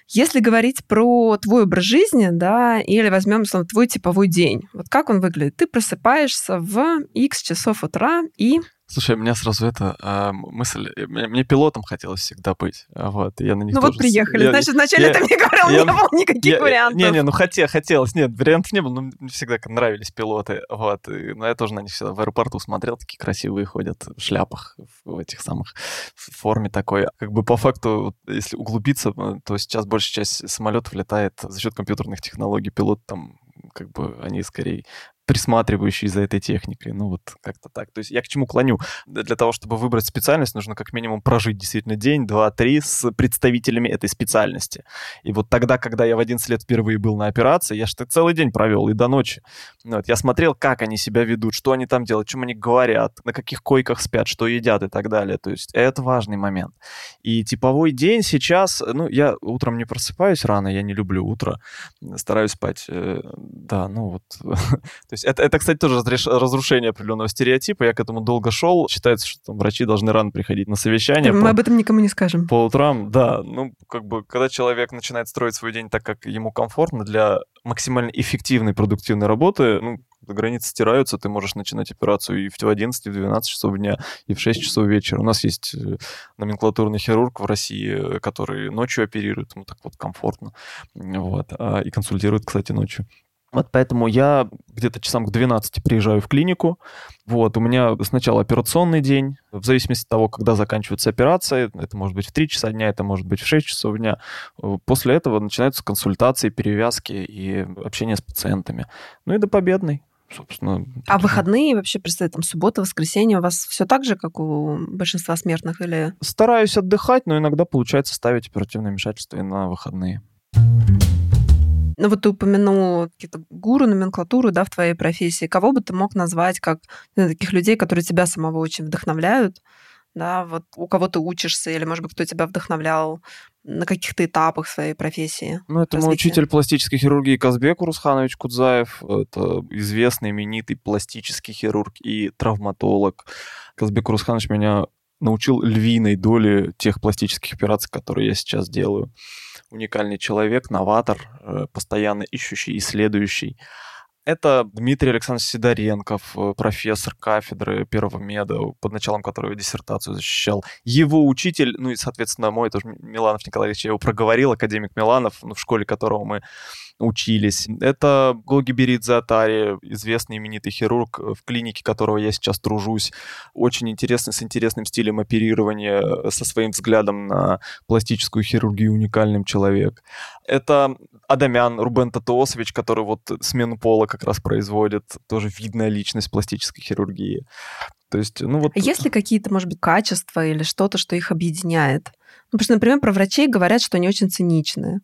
Если говорить про твой образ жизни, да, или возьмем, условно, твой типовой день, вот как он выглядит? Ты просыпаешься в X часов утра и Слушай, у меня сразу это э, мысль, э, мне, мне пилотом хотелось всегда быть, а вот, я на них Ну тоже... вот приехали, я, значит, вначале я, ты мне говорил, я, не было никаких я, вариантов. Не-не, ну хотел, хотелось, нет, вариантов не было, но мне всегда нравились пилоты, вот, и, но я тоже на них всегда в аэропорту смотрел, такие красивые ходят в шляпах, в этих самых, в форме такой. Как бы по факту, если углубиться, э, то сейчас большая часть самолетов летает за счет компьютерных технологий, пилот там как бы они скорее присматривающий за этой техникой. Ну, вот как-то так. То есть я к чему клоню? Для того, чтобы выбрать специальность, нужно как минимум прожить действительно день, два, три с представителями этой специальности. И вот тогда, когда я в 11 лет впервые был на операции, я что целый день провел и до ночи. Вот, я смотрел, как они себя ведут, что они там делают, чем они говорят, на каких койках спят, что едят и так далее. То есть это важный момент. И типовой день сейчас, ну, я утром не просыпаюсь рано, я не люблю утро, стараюсь спать, э, да, ну вот *laughs* То есть это, это кстати, тоже разрушение определенного стереотипа. Я к этому долго шел. Считается, что там, врачи должны рано приходить на совещание. Мы по, об этом никому не скажем. По утрам, да. Ну, как бы, когда человек начинает строить свой день так, как ему комфортно, для максимально эффективной, продуктивной работы, ну, границы стираются, ты можешь начинать операцию и в 11, и в 12 часов дня, и в 6 часов вечера. У нас есть э, номенклатурный хирург в России, который ночью оперирует, ему так вот комфортно, вот, а, и консультирует, кстати, ночью. Вот поэтому я где-то часам к 12 приезжаю в клинику. Вот, у меня сначала операционный день, в зависимости от того, когда заканчивается операция, это может быть в 3 часа дня, это может быть в 6 часов дня. После этого начинаются консультации, перевязки и общение с пациентами. Ну и до победной собственно. А выходные вообще, представь, там суббота, воскресенье у вас все так же, как у большинства смертных или? Стараюсь отдыхать, но иногда получается ставить оперативное вмешательство и на выходные. Ну вот ты упомянул какие-то гуру, номенклатуру, да, в твоей профессии. Кого бы ты мог назвать как ну, таких людей, которые тебя самого очень вдохновляют? Да, вот у кого ты учишься, или, может быть, кто тебя вдохновлял на каких-то этапах своей профессии? Ну, это развития? мой учитель пластической хирургии Казбек Урусханович Кудзаев. Это известный, именитый пластический хирург и травматолог. Казбек Урусханович меня научил львиной доли тех пластических операций, которые я сейчас делаю уникальный человек, новатор, э, постоянно ищущий, исследующий. Это Дмитрий Александрович Сидоренков, э, профессор кафедры первого меда, под началом которого диссертацию защищал. Его учитель, ну и, соответственно, мой тоже Миланов Николаевич, я его проговорил, академик Миланов, ну, в школе которого мы учились. Это Гоги Беридзе Атари, известный именитый хирург, в клинике которого я сейчас тружусь. Очень интересный, с интересным стилем оперирования, э, со своим взглядом на пластическую хирургию, уникальным человек. Это Адамян Рубен Татуосович, который вот смену пола как раз производит, тоже видная личность пластической хирургии. То есть, ну вот... А есть ли какие-то, может быть, качества или что-то, что их объединяет? Ну, потому что, например, про врачей говорят, что они очень циничные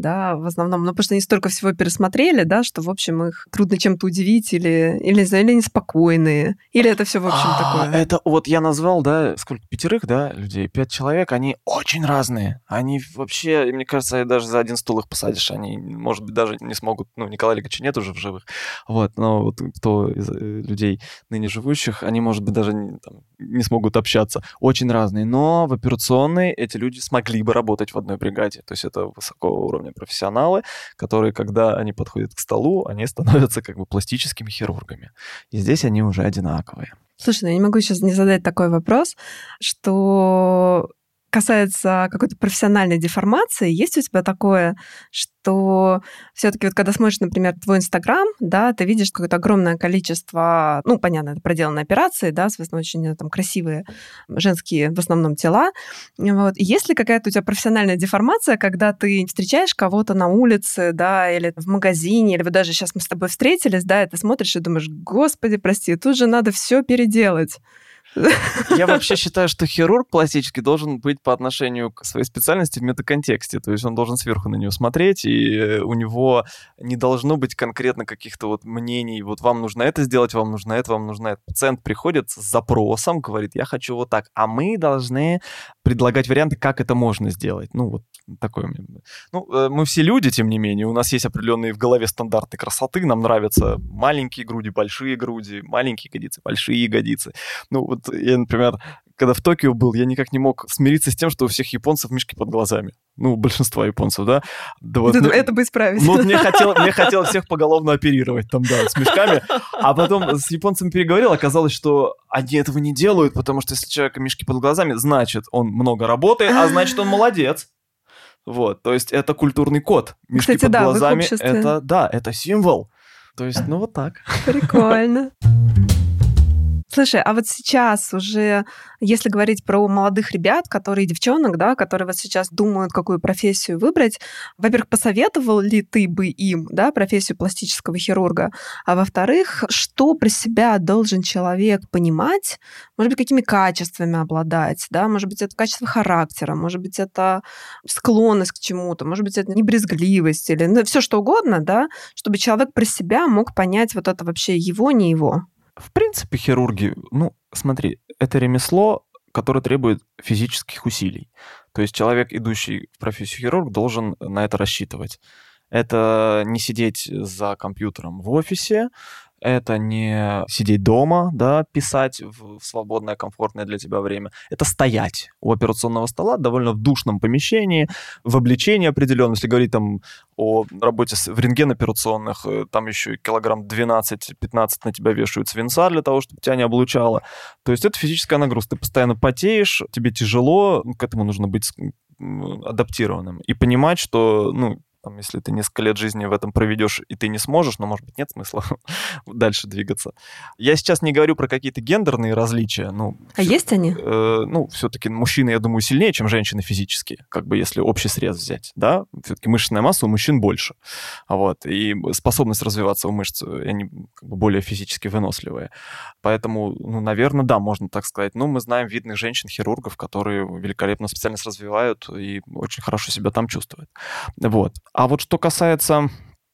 да, в основном, ну, потому что они столько всего пересмотрели, да, что, в общем, их трудно чем-то удивить или, или, или они спокойные, или это все, в общем, а, такое. Это вот я назвал, да, сколько, пятерых, да, людей, пять человек, они очень разные. Они вообще, мне кажется, даже за один стул их посадишь, они, может быть, даже не смогут, ну, Николая Ильича нет уже в живых, вот, но вот кто из э, людей ныне живущих, они, может быть, даже не, там, не смогут общаться. Очень разные, но в операционной эти люди смогли бы работать в одной бригаде, то есть это высокого уровня уровня профессионалы, которые, когда они подходят к столу, они становятся как бы пластическими хирургами. И здесь они уже одинаковые. Слушай, ну я не могу сейчас не задать такой вопрос, что касается какой-то профессиональной деформации, есть у тебя такое, что все-таки вот когда смотришь, например, твой Инстаграм, да, ты видишь какое-то огромное количество, ну, понятно, это проделанные операции, да, соответственно, очень э, там красивые женские в основном тела. Вот. Есть ли какая-то у тебя профессиональная деформация, когда ты встречаешь кого-то на улице, да, или в магазине, или вот даже сейчас мы с тобой встретились, да, и ты смотришь и думаешь, господи, прости, тут же надо все переделать. Я вообще считаю, что хирург пластический должен быть по отношению к своей специальности в метаконтексте. То есть он должен сверху на нее смотреть, и э, у него не должно быть конкретно каких-то вот мнений. Вот вам нужно это сделать, вам нужно это, вам нужно это. Пациент приходит с запросом, говорит, я хочу вот так. А мы должны предлагать варианты, как это можно сделать. Ну, вот такое. Ну, э, мы все люди, тем не менее. У нас есть определенные в голове стандарты красоты. Нам нравятся маленькие груди, большие груди, маленькие ягодицы, большие ягодицы. Ну, вот я, например, когда в Токио был, я никак не мог смириться с тем, что у всех японцев мешки под глазами. Ну, большинство японцев, да. да вот, это, ну, это бы исправить. Ну, вот мне хотелось, мне *laughs* хотелось всех поголовно оперировать там, да, с мешками. А потом с японцами переговорил, оказалось, что они этого не делают, потому что если у человека мешки под глазами, значит, он много работает, а значит, он молодец. Вот, то есть это культурный код. Мешки Кстати, под да, глазами это, да, это символ. То есть, ну вот так. Прикольно. *laughs* Слушай, а вот сейчас уже, если говорить про молодых ребят, которые девчонок, да, которые вот сейчас думают, какую профессию выбрать, во-первых, посоветовал ли ты бы им, да, профессию пластического хирурга, а во-вторых, что про себя должен человек понимать, может быть, какими качествами обладать, да, может быть, это качество характера, может быть, это склонность к чему-то, может быть, это небрезгливость или ну, все что угодно, да, чтобы человек про себя мог понять вот это вообще его, не его. В принципе, хирурги, ну, смотри, это ремесло, которое требует физических усилий. То есть человек, идущий в профессию хирург, должен на это рассчитывать. Это не сидеть за компьютером в офисе, это не сидеть дома, да, писать в свободное, комфортное для тебя время. Это стоять у операционного стола довольно в душном помещении, в обличении определенном. Если говорить там о работе в рентген-операционных, э, там еще килограмм 12-15 на тебя вешают свинца для того, чтобы тебя не облучало. То есть это физическая нагрузка. Ты постоянно потеешь, тебе тяжело, к этому нужно быть адаптированным и понимать, что ну, там, если ты несколько лет жизни в этом проведешь, и ты не сможешь, но, может быть, нет смысла *laughs* дальше двигаться. Я сейчас не говорю про какие-то гендерные различия. Ну, а все, есть они? Э, ну, все-таки мужчины, я думаю, сильнее, чем женщины физически, как бы если общий срез взять, да? Все-таки мышечная масса у мужчин больше, вот, и способность развиваться у мышц, они как бы более физически выносливые. Поэтому, ну, наверное, да, можно так сказать. Ну, мы знаем видных женщин-хирургов, которые великолепно специальность развивают и очень хорошо себя там чувствуют. Вот. А вот что касается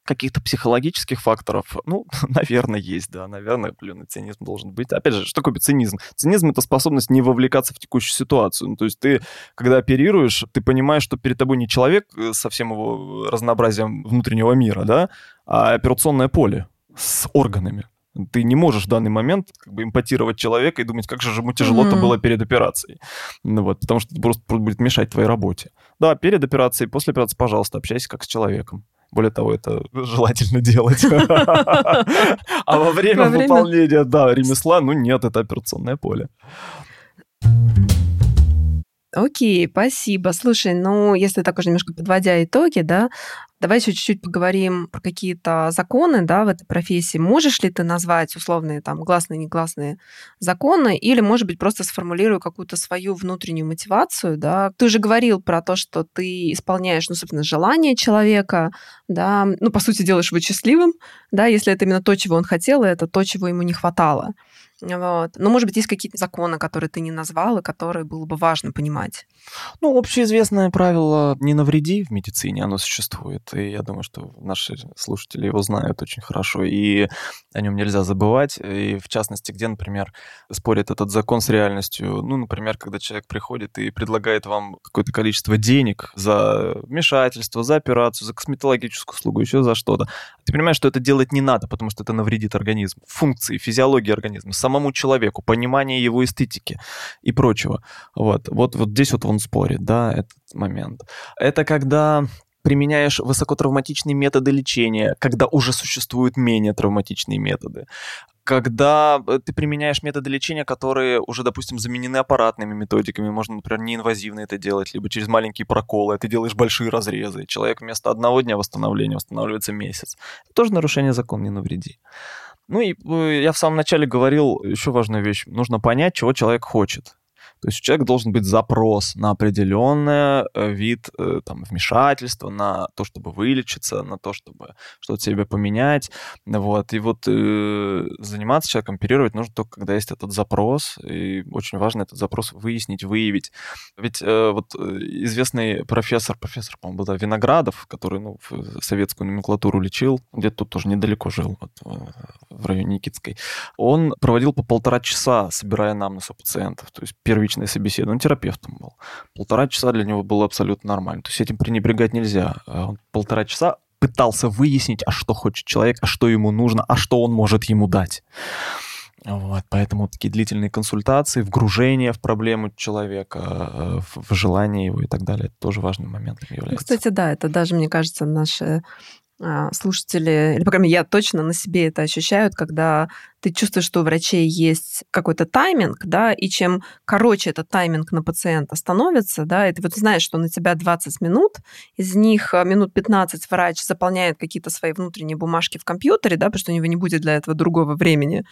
каких-то психологических факторов, ну, *laughs* наверное, есть, да, наверное, определенный цинизм должен быть. Опять же, что такое цинизм? Цинизм — это способность не вовлекаться в текущую ситуацию. Ну, то есть ты, когда оперируешь, ты понимаешь, что перед тобой не человек со всем его разнообразием внутреннего мира, да, а операционное поле с органами. Ты не можешь в данный момент как бы импотировать человека и думать, как же ему тяжело-то mm-hmm. было перед операцией. Ну, вот, потому что это просто будет мешать твоей работе. Да, перед операцией, после операции, пожалуйста, общайся как с человеком Более того, это желательно делать. А во время выполнения, да, ремесла, ну нет, это операционное поле. Окей, спасибо. Слушай, ну, если так уже немножко подводя итоги, да, давай еще чуть-чуть поговорим про какие-то законы, да, в этой профессии. Можешь ли ты назвать условные там гласные, негласные законы, или, может быть, просто сформулирую какую-то свою внутреннюю мотивацию, да? Ты уже говорил про то, что ты исполняешь, ну, собственно, желание человека, да, ну, по сути, делаешь его счастливым, да, если это именно то, чего он хотел, и это то, чего ему не хватало. Вот. Но, может быть, есть какие-то законы, которые ты не назвал, и которые было бы важно понимать. Ну, общеизвестное правило «не навреди» в медицине, оно существует. И я думаю, что наши слушатели его знают очень хорошо, и о нем нельзя забывать. И в частности, где, например, спорит этот закон с реальностью. Ну, например, когда человек приходит и предлагает вам какое-то количество денег за вмешательство, за операцию, за косметологическую услугу, еще за что-то. Ты понимаешь, что это делать не надо, потому что это навредит организму, функции, физиологии организма, самому человеку, понимание его эстетики и прочего. Вот, вот, вот здесь вот он спорит, да, этот момент. Это когда применяешь высокотравматичные методы лечения, когда уже существуют менее травматичные методы когда э, ты применяешь методы лечения, которые уже, допустим, заменены аппаратными методиками, можно, например, неинвазивно это делать, либо через маленькие проколы, ты делаешь большие разрезы, человек вместо одного дня восстановления восстанавливается месяц. Это тоже нарушение закона «не навреди». Ну и э, я в самом начале говорил еще важную вещь. Нужно понять, чего человек хочет. То есть у человека должен быть запрос на определенный э, вид э, там, вмешательства, на то, чтобы вылечиться, на то, чтобы что-то себе поменять. Вот. И вот э, заниматься человеком, оперировать нужно только, когда есть этот запрос. И очень важно этот запрос выяснить, выявить. Ведь э, вот э, известный профессор, профессор, по-моему, да, Виноградов, который ну, советскую номенклатуру лечил, где-то тут тоже недалеко жил, вот, в районе Никитской, он проводил по полтора часа, собирая анамнез у пациентов. То есть первый первичное собеседование, он терапевтом был. Полтора часа для него было абсолютно нормально. То есть этим пренебрегать нельзя. А он полтора часа пытался выяснить, а что хочет человек, а что ему нужно, а что он может ему дать. Вот, поэтому такие длительные консультации, вгружение в проблему человека, э, в желание его и так далее, это тоже важным моментом ну, является. Кстати, да, это даже, мне кажется, наши а, слушатели, или, по крайней мере, я точно на себе это ощущаю, когда ты чувствуешь, что у врачей есть какой-то тайминг, да, и чем короче этот тайминг на пациента становится, да, и ты вот знаешь, что на тебя 20 минут, из них а, минут 15 врач заполняет какие-то свои внутренние бумажки в компьютере, да, потому что у него не будет для этого другого времени.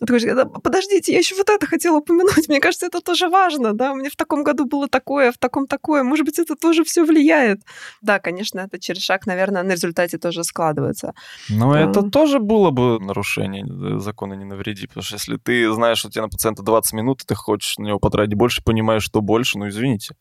Ты говоришь, подождите, я еще вот это хотела упомянуть, мне кажется, это тоже важно, да, у меня в таком году было такое, в таком такое, может быть, это тоже все влияет. Да, конечно, это через шаг, наверное, на результате тоже складывается. Но а... это тоже было бы нарушение э, закона не навреди, потому что если ты знаешь, что тебе на пациента 20 минут, и ты хочешь на него потратить больше, понимаешь, что больше, ну извините.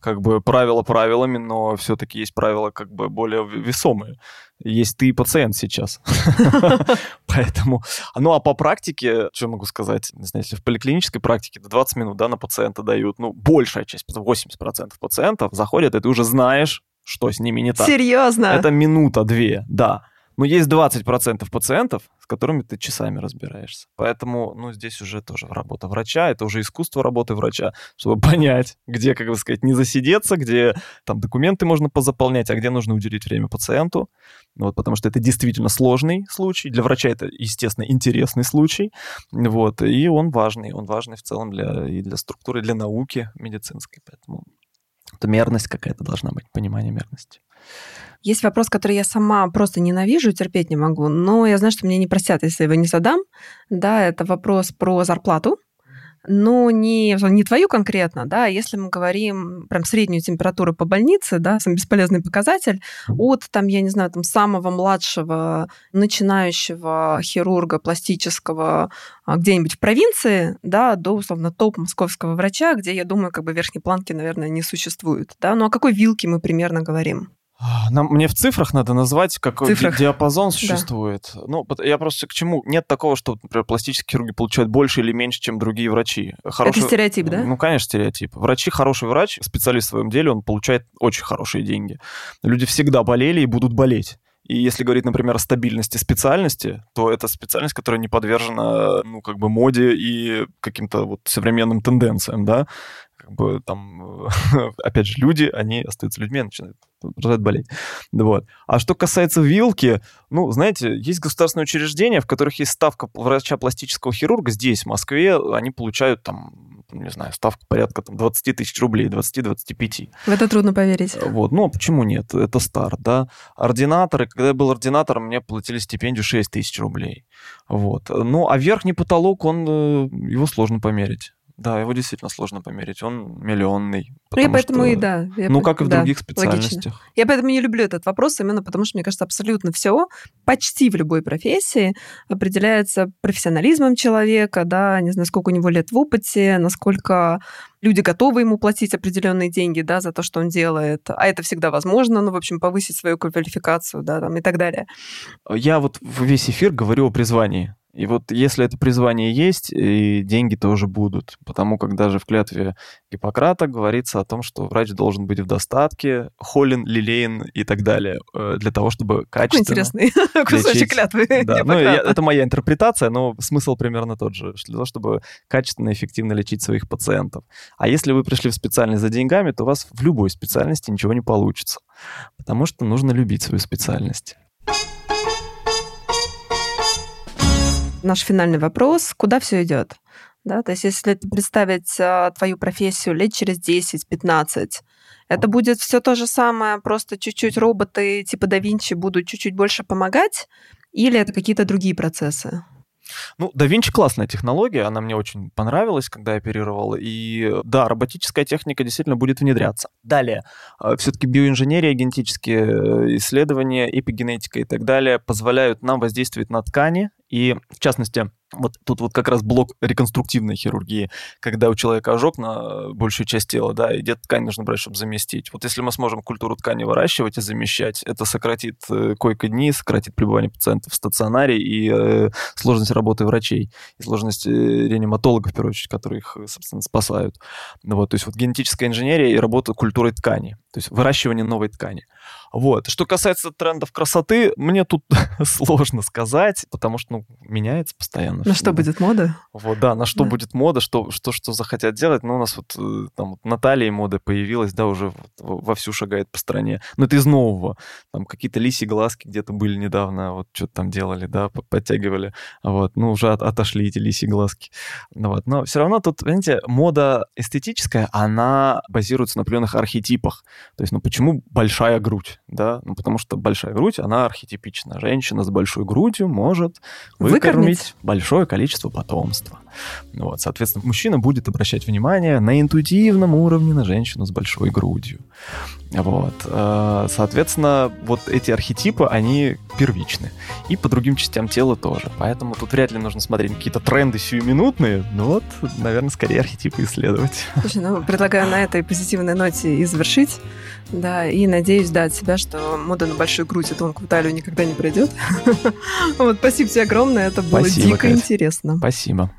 Как бы правила правилами, но все-таки есть правила как бы более весомые. Есть ты и пациент сейчас. *laughs* Поэтому, ну а по практике, что могу сказать, не знаю, если в поликлинической практике 20 минут, да, на пациента дают, ну, большая часть, 80% пациентов заходят, и ты уже знаешь, что с ними не так. Серьезно? Это минута-две, да. Но есть 20% пациентов, с которыми ты часами разбираешься. Поэтому, ну, здесь уже тоже работа врача, это уже искусство работы врача, чтобы *laughs* понять, где, как бы сказать, не засидеться, где там документы можно позаполнять, а где нужно уделить время пациенту. Вот, потому что это действительно сложный случай. Для врача это, естественно, интересный случай. Вот, и он важный. Он важный в целом для, и для структуры, и для науки медицинской. Поэтому это мерность какая-то должна быть, понимание мерности. Есть вопрос, который я сама просто ненавижу, терпеть не могу, но я знаю, что мне не простят, если я его не задам. Да, это вопрос про зарплату, но не, не твою конкретно, да, если мы говорим прям среднюю температуру по больнице, да, самый бесполезный показатель, от там, я не знаю, там самого младшего начинающего хирурга пластического а, где-нибудь в провинции, да, до, условно, топ московского врача, где, я думаю, как бы верхней планки, наверное, не существует, да, ну о какой вилке мы примерно говорим? Нам, мне в цифрах надо назвать, какой цифрах. диапазон существует. Да. Ну, я просто к чему? Нет такого, что, например, пластические хирурги получают больше или меньше, чем другие врачи. Хороший... Это стереотип, да? Ну, конечно, стереотип. Врачи, хороший врач, специалист в своем деле, он получает очень хорошие деньги. Люди всегда болели и будут болеть. И если говорить, например, о стабильности специальности, то это специальность, которая не подвержена, ну, как бы моде и каким-то вот современным тенденциям, да как бы там, *laughs* опять же, люди, они остаются людьми, начинают продолжают болеть. Вот. А что касается вилки, ну, знаете, есть государственные учреждения, в которых есть ставка врача пластического хирурга. Здесь, в Москве, они получают там не знаю, ставка порядка там, 20 тысяч рублей, 20-25. В это трудно поверить. Вот, ну, а почему нет? Это старт, да. Ординаторы, когда я был ординатором, мне платили стипендию 6 тысяч рублей. Вот. Ну, а верхний потолок, он, э, его сложно померить. Да, его действительно сложно померить. Он миллионный. Ну, я поэтому что... и да. Я ну, как и в да, других специальностях. Логично. Я поэтому не люблю этот вопрос, именно потому что, мне кажется, абсолютно все, почти в любой профессии определяется профессионализмом человека, да, не знаю, сколько у него лет в опыте, насколько люди готовы ему платить определенные деньги, да, за то, что он делает, а это всегда возможно, ну, в общем, повысить свою квалификацию, да, там и так далее. Я вот весь эфир говорю о призвании. И вот если это призвание есть, и деньги тоже будут. Потому как даже в клятве Гиппократа говорится о том, что врач должен быть в достатке, холен, лилейн и так далее, э, для того, чтобы качественно Какой интересный *laughs* кусочек клятвы да, ну, я, Это моя интерпретация, но смысл примерно тот же. Для того, чтобы качественно и эффективно лечить своих пациентов. А если вы пришли в специальность за деньгами, то у вас в любой специальности ничего не получится. Потому что нужно любить свою специальность. Наш финальный вопрос, куда все идет? Да, то есть если представить а, твою профессию лет через 10-15, это будет все то же самое, просто чуть-чуть роботы типа да Винчи будут чуть-чуть больше помогать, или это какие-то другие процессы? Ну, DaVinci классная технология, она мне очень понравилась, когда я оперировал. И да, роботическая техника действительно будет внедряться. Далее, а, все-таки биоинженерия, генетические э, исследования, эпигенетика и так далее позволяют нам воздействовать на ткани и, в частности, вот тут вот как раз блок реконструктивной хирургии, когда у человека ожог на большую часть тела, да, и где-то ткань нужно брать, чтобы заместить. Вот если мы сможем культуру ткани выращивать и замещать, это сократит э, койко-дни, сократит пребывание пациентов в стационаре и э, сложность работы врачей, и сложность э, реаниматологов, в первую очередь, которые их, собственно, спасают. Вот, то есть вот генетическая инженерия и работа культурой ткани, то есть выращивание новой ткани. Вот. Что касается трендов красоты, мне тут *laughs* сложно сказать, потому что ну, меняется постоянно. На что будет мода? Вот, да, на что да. будет мода, что, что, что захотят делать. Ну, у нас вот э, там вот Наталья мода появилась, да, уже вовсю шагает по стране. Но это из нового. Там какие-то лиси глазки где-то были недавно, вот что-то там делали, да, подтягивали. Вот, ну, уже от, отошли эти лиси глазки. Ну, вот. Но все равно тут, понимаете, мода эстетическая, она базируется на определенных архетипах. То есть, ну, почему большая грудь? да, ну, потому что большая грудь, она архетипична. Женщина с большой грудью может выкормить, выкормить. Большое количество потомства. Вот, соответственно, мужчина будет обращать внимание на интуитивном уровне на женщину с большой грудью. Вот, э, соответственно, вот эти архетипы, они первичны. И по другим частям тела тоже. Поэтому тут вряд ли нужно смотреть какие-то тренды сиюминутные, но вот, наверное, скорее архетипы исследовать. Слушай, ну, предлагаю на этой позитивной ноте и завершить. Да, и надеюсь, да, от себя, что мода на большую грудь и тонкую талию никогда не пройдет. *laughs* Вот, спасибо тебе огромное, это было дико интересно. Спасибо.